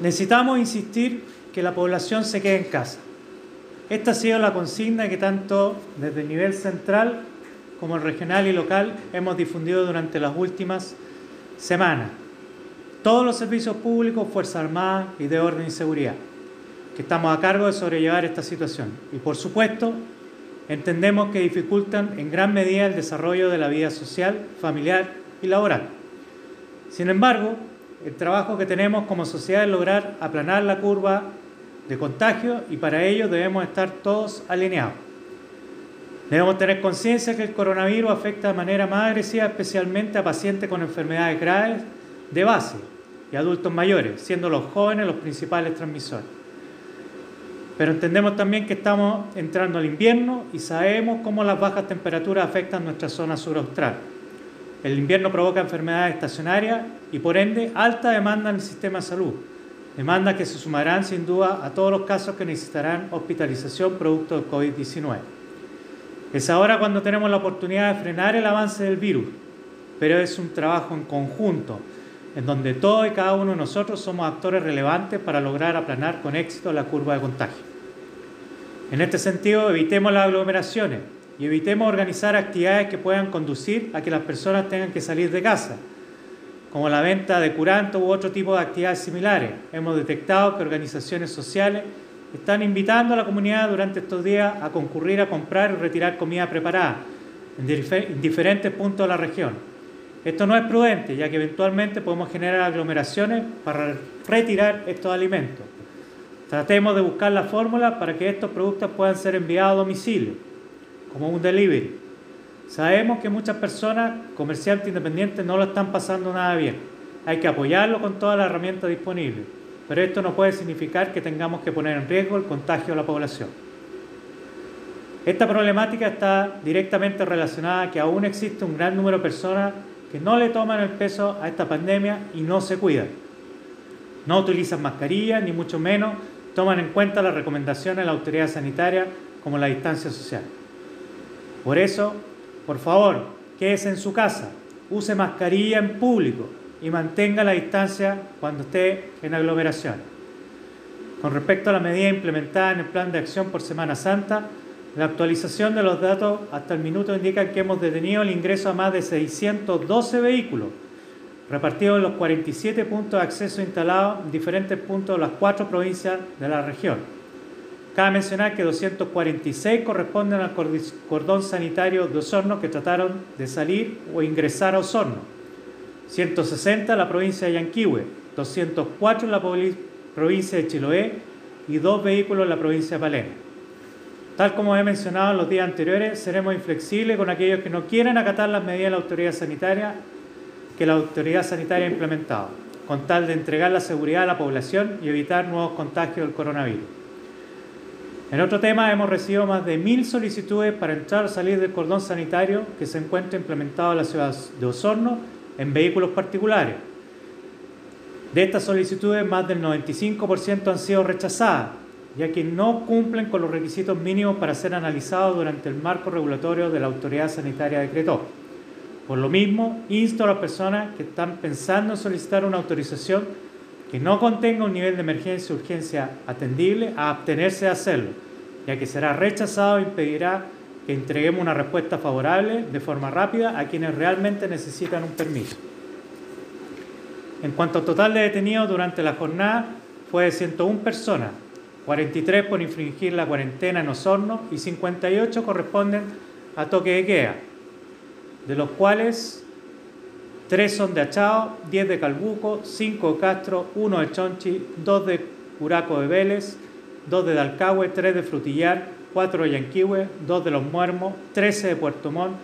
Necesitamos insistir que la población se quede en casa. Esta ha sido la consigna que tanto desde el nivel central como el regional y local hemos difundido durante las últimas semanas. Todos los servicios públicos, Fuerzas Armadas y de orden y seguridad, que estamos a cargo de sobrellevar esta situación. Y por supuesto, entendemos que dificultan en gran medida el desarrollo de la vida social, familiar y laboral. Sin embargo, el trabajo que tenemos como sociedad es lograr aplanar la curva de contagio y para ello debemos estar todos alineados. Debemos tener conciencia que el coronavirus afecta de manera más agresiva especialmente a pacientes con enfermedades graves de base y adultos mayores, siendo los jóvenes los principales transmisores. Pero entendemos también que estamos entrando al invierno y sabemos cómo las bajas temperaturas afectan nuestra zona suraustral. El invierno provoca enfermedades estacionarias y por ende alta demanda en el sistema de salud, demandas que se sumarán sin duda a todos los casos que necesitarán hospitalización producto del COVID-19. Es ahora cuando tenemos la oportunidad de frenar el avance del virus, pero es un trabajo en conjunto, en donde todos y cada uno de nosotros somos actores relevantes para lograr aplanar con éxito la curva de contagio. En este sentido, evitemos las aglomeraciones, y evitemos organizar actividades que puedan conducir a que las personas tengan que salir de casa, como la venta de curantos u otro tipo de actividades similares. Hemos detectado que organizaciones sociales están invitando a la comunidad durante estos días a concurrir a comprar y retirar comida preparada en diferentes puntos de la región. Esto no es prudente, ya que eventualmente podemos generar aglomeraciones para retirar estos alimentos. Tratemos de buscar la fórmula para que estos productos puedan ser enviados a domicilio como un delivery. Sabemos que muchas personas, comerciantes independientes, no lo están pasando nada bien. Hay que apoyarlo con todas las herramientas disponibles, pero esto no puede significar que tengamos que poner en riesgo el contagio de la población. Esta problemática está directamente relacionada a que aún existe un gran número de personas que no le toman el peso a esta pandemia y no se cuidan. No utilizan mascarillas, ni mucho menos toman en cuenta las recomendaciones de la autoridad sanitaria como la distancia social. Por eso, por favor, quédese en su casa, use mascarilla en público y mantenga la distancia cuando esté en aglomeración. Con respecto a la medida implementada en el plan de acción por Semana Santa, la actualización de los datos hasta el minuto indica que hemos detenido el ingreso a más de 612 vehículos, repartidos en los 47 puntos de acceso instalados en diferentes puntos de las cuatro provincias de la región. Cabe mencionar que 246 corresponden al cordón sanitario de Osorno que trataron de salir o ingresar a Osorno, 160 en la provincia de Yanquihue, 204 en la provincia de Chiloé y dos vehículos en la provincia de Palermo. Tal como he mencionado en los días anteriores, seremos inflexibles con aquellos que no quieran acatar las medidas de la autoridad sanitaria que la autoridad sanitaria ha implementado, con tal de entregar la seguridad a la población y evitar nuevos contagios del coronavirus. En otro tema, hemos recibido más de mil solicitudes para entrar o salir del cordón sanitario que se encuentra implementado en la ciudad de Osorno en vehículos particulares. De estas solicitudes, más del 95% han sido rechazadas, ya que no cumplen con los requisitos mínimos para ser analizados durante el marco regulatorio de la autoridad sanitaria decretó. Por lo mismo, insto a las personas que están pensando en solicitar una autorización que no contenga un nivel de emergencia o urgencia atendible a abstenerse de hacerlo, ya que será rechazado e impedirá que entreguemos una respuesta favorable de forma rápida a quienes realmente necesitan un permiso. En cuanto al total de detenidos durante la jornada, fue de 101 personas, 43 por infringir la cuarentena en Osorno y 58 corresponden a toque de queda, de los cuales Tres son de Achao, 10 de Calbuco, 5 de Castro, 1 de Chonchi, 2 de Curaco de Vélez, 2 de Dalcahue, 3 de Frutillar, 4 de Yanquihue, 2 de Los Muermos, 13 de Puerto Montt,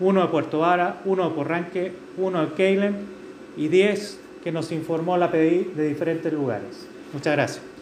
1 de Puerto Vara, 1 de Porranque, 1 de Keilen y 10 que nos informó la PDI de diferentes lugares. Muchas gracias.